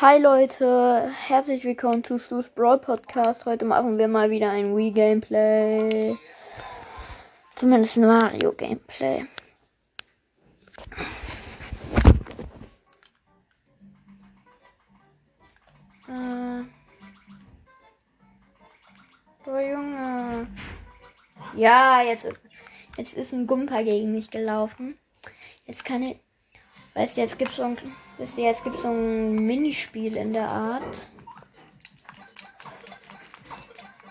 Hi Leute, herzlich willkommen zu Stu's Brawl Podcast. Heute machen wir mal wieder ein Wii Gameplay. Zumindest ein Mario Gameplay. Äh. Oh Junge. Ja, jetzt, jetzt ist ein Gumper gegen mich gelaufen. Jetzt kann ich. Weißt du, jetzt gibt's so ein, weißt du, jetzt gibt's so ein Minispiel in der Art.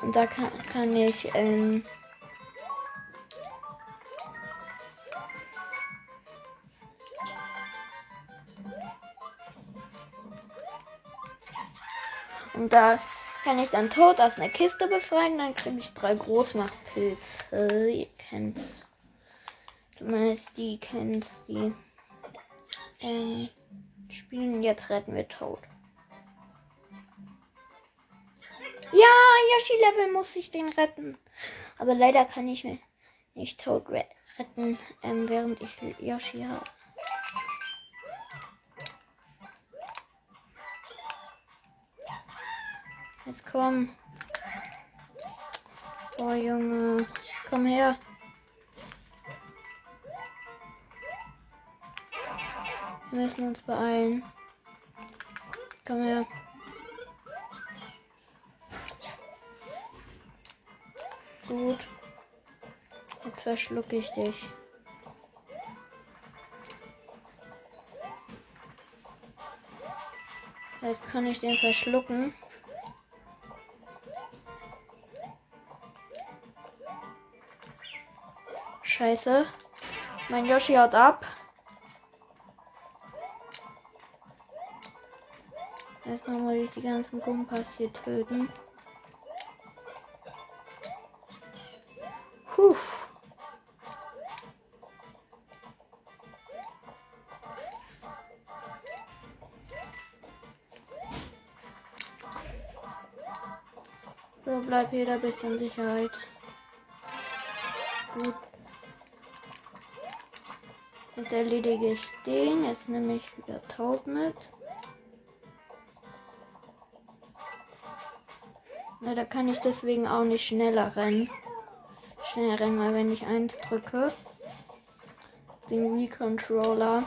Und da kann, kann ich, ähm, Und da kann ich dann tot aus einer Kiste befreien. Dann kriege ich drei Großmachtpilze. Ihr kennt's. Zumindest die kennt die. Ähm, spielen. Jetzt retten wir tot. Ja, Yoshi-Level muss ich den retten. Aber leider kann ich mir nicht tot retten, ähm, während ich Yoshi habe. Jetzt komm. Oh Junge. Komm her. Wir müssen uns beeilen. Komm her. Gut. Jetzt verschlucke ich dich. Jetzt kann ich den verschlucken. Scheiße. Mein Yoshi haut ab. Die ganzen Gumpas hier töten. Puh. So, bleib jeder bis in Sicherheit. Gut. Jetzt erledige ich den. Jetzt nehme ich wieder Taub mit. Ja, da kann ich deswegen auch nicht schneller rennen. Schnell rennen, weil wenn ich eins drücke, den Wii Controller,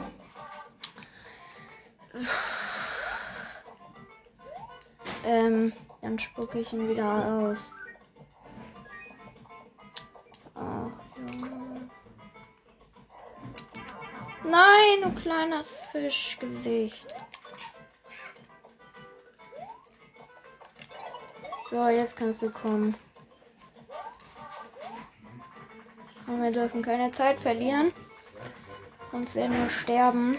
ähm, dann spucke ich ihn wieder aus. Ach, Junge. Nein, du kleiner Fischgesicht. So, jetzt kannst du kommen. Und wir dürfen keine Zeit verlieren. Sonst werden wir sterben.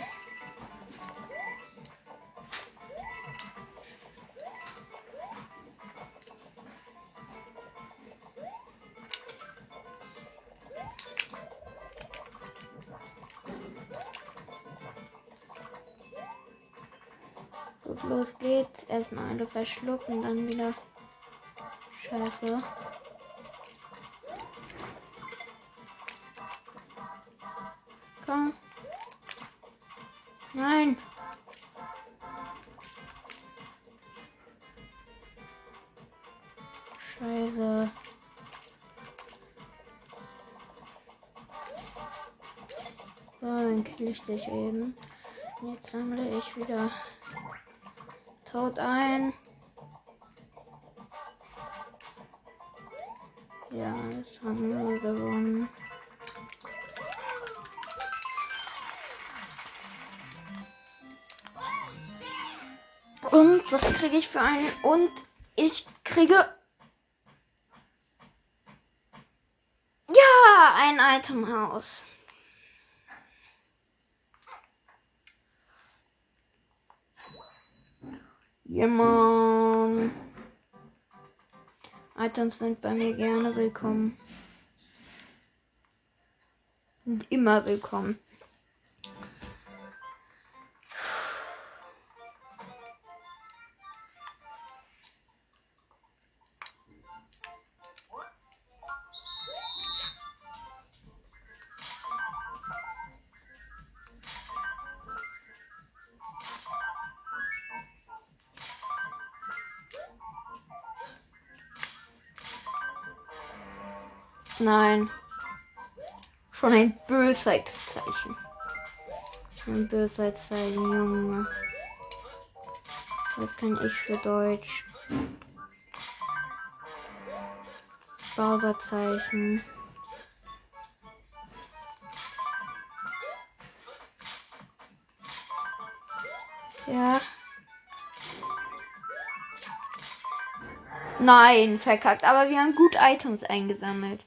Los geht's. Erstmal alle verschlucken, dann wieder Scheiße. Komm. Nein. Scheiße. So, dann kill ich dich eben. Jetzt sammle ich wieder tot ein. Und was kriege ich für einen? Und ich kriege. Ja, ein Itemhaus. Jemand. Items sind bei mir gerne willkommen. Sind immer willkommen. Nein. Schon ein Bösheitszeichen. Ein Bösheitszeichen, Junge. Was kann ich für Deutsch? Bowser-Zeichen. Ja. Nein, verkackt. Aber wir haben gut Items eingesammelt.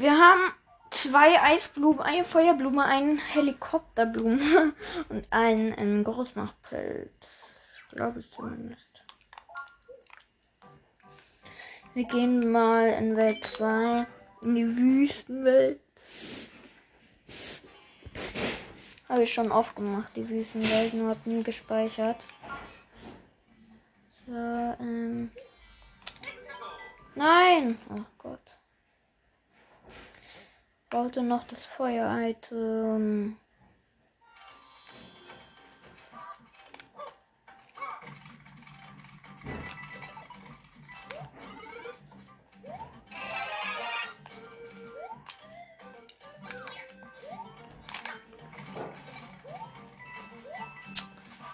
Wir haben zwei Eisblumen, eine Feuerblume, einen Helikopterblume und einen, einen Großmachpilz. Glaube ich zumindest. Wir gehen mal in Welt 2, in die Wüstenwelt. Habe ich schon aufgemacht, die Wüstenwelt, nur habe nie gespeichert. So, ähm. Nein! Oh Gott. Brauchte noch das Feuer-Item.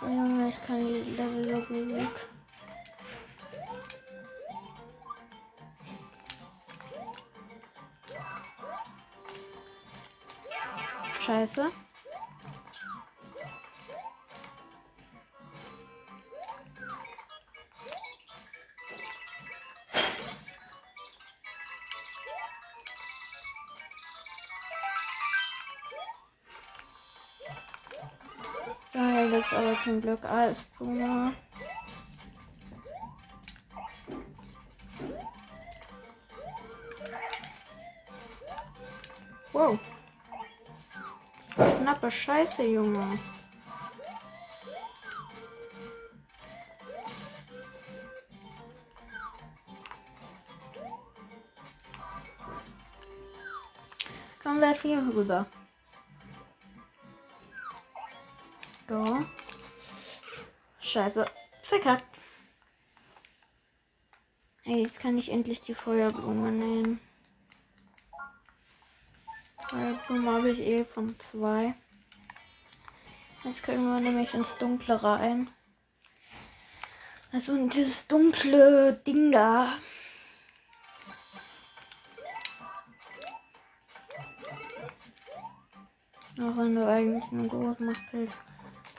Junge, ich kann die Level so gut. Scheiße. Da gibt aber zum Glück Eisblume. Wow. Knappe Scheiße, Junge. Kommen wir hier rüber. So. Scheiße. Verkackt. Hey, jetzt kann ich endlich die Feuerblume nehmen. Feuerblume habe ich eh von zwei. Jetzt können wir nämlich ins Dunkle rein. Also dieses dunkle Ding da. Auch wenn du eigentlich einen großen Machtpilz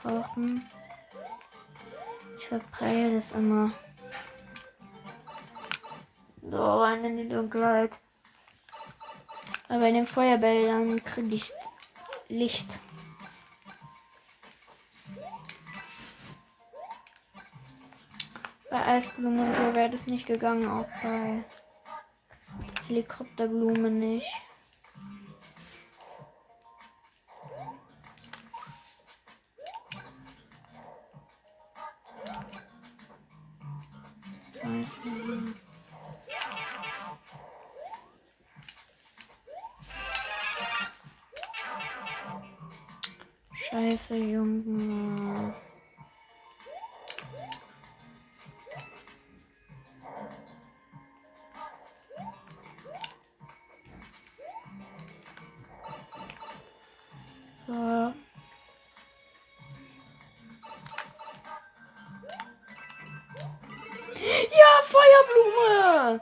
brauchen. Ich verpreie das immer. So, rein in die Dunkelheit. Aber in den Feuerbällen kriege ich Licht. Bei Eisblumen so wäre das nicht gegangen, auch bei Helikopterblumen nicht. Scheiße, Junge. So. Ja, Feuerblume!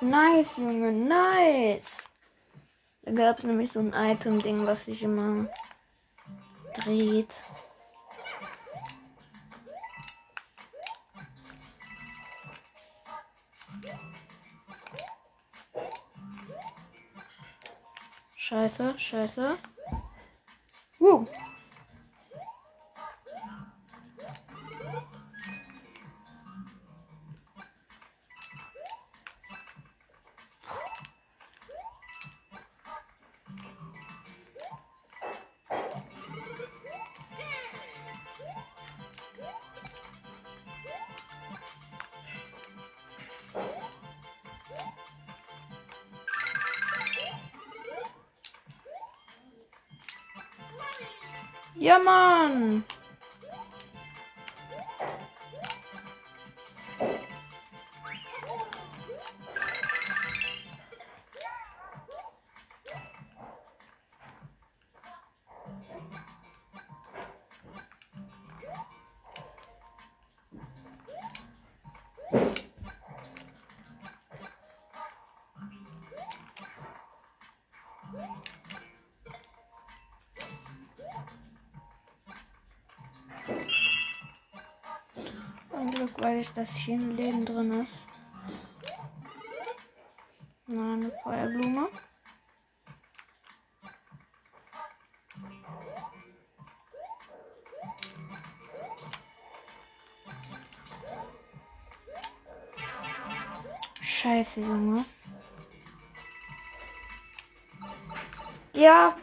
Nice, Junge, nice! Da gab es nämlich so ein Item-Ding, was sich immer dreht. Scheiße, scheiße. Uh. Ja, Mann. ich, dass hier ein Leben drin ist. Nein, eine Feuerblume. Scheiße, Junge. Ja.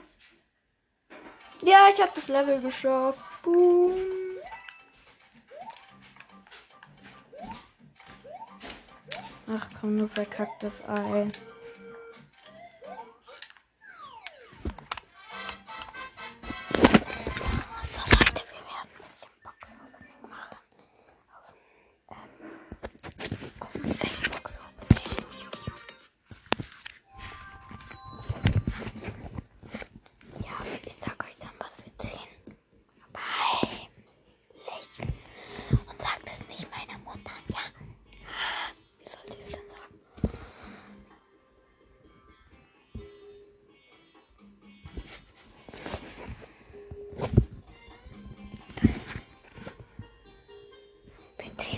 Ja, ich habe das Level geschafft. Boom. Komm nur verkacktes Ei.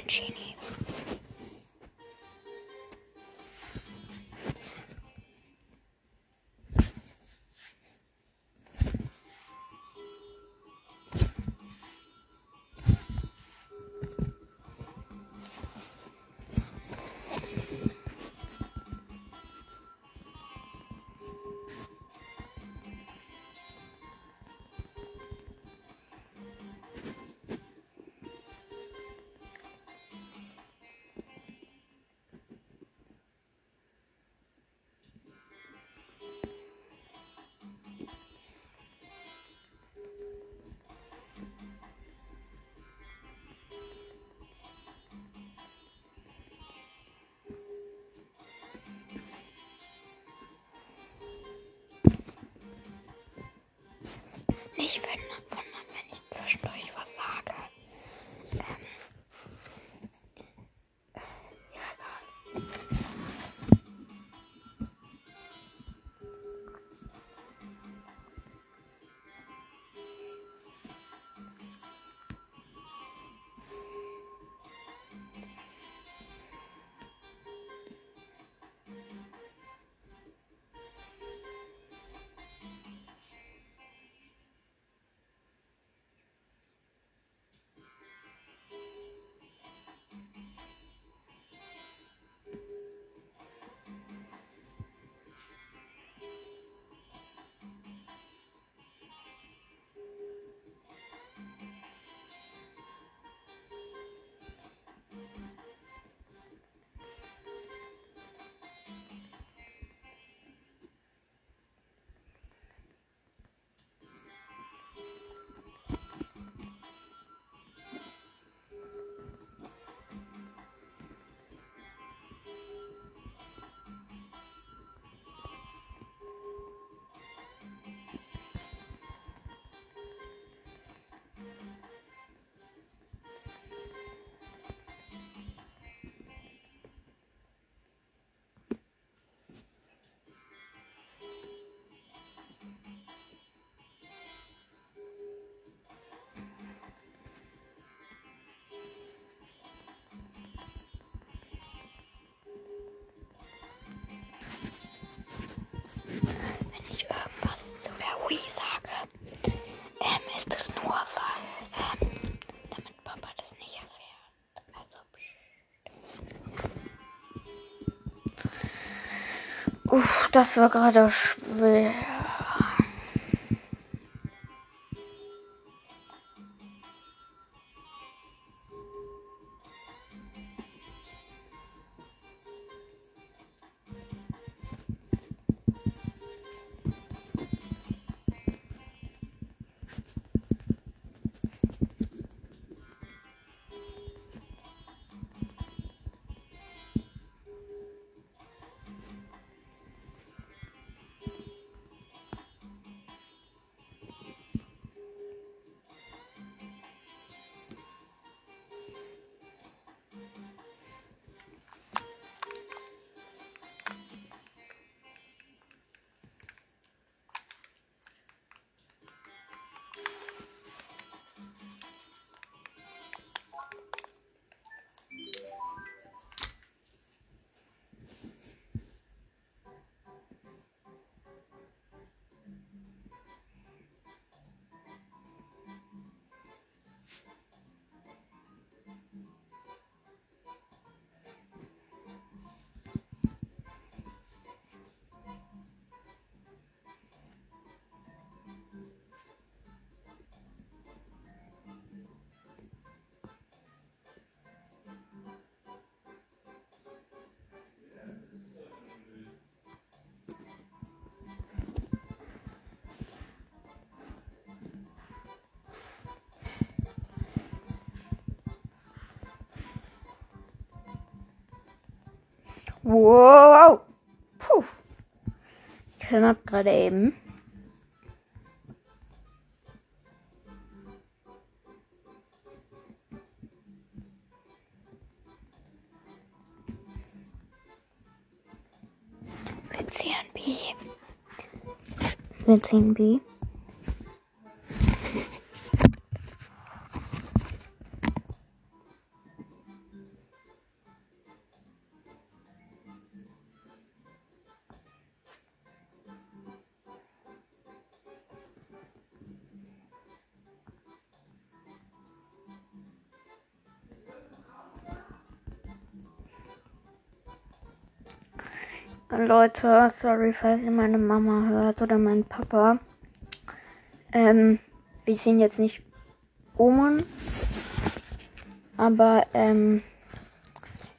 Mancini. nicht finden. Das war gerade schwer. Wow. Puh. Knapp gerade eben. Mit 10b. Mit 10b. Leute, sorry, falls ihr meine Mama hört oder mein Papa. Ähm, wir sind jetzt nicht um, aber ähm,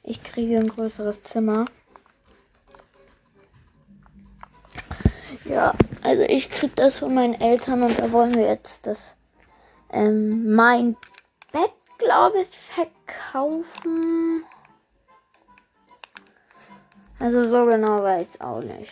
ich kriege ein größeres Zimmer. Ja, also ich krieg das von meinen Eltern und da wollen wir jetzt das ähm, mein Bett, glaube ich, verkaufen. Also so genau weiß ich auch nicht.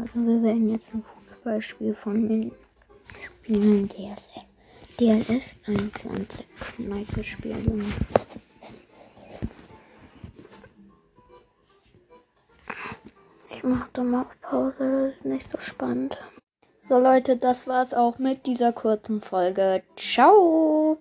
Also wir werden jetzt ein Fußballspiel von mir spielen. DSL. DLS 21. Nice Spiel. Ich mach da mal Pause, das ist nicht so spannend. So Leute, das war's auch mit dieser kurzen Folge. Ciao!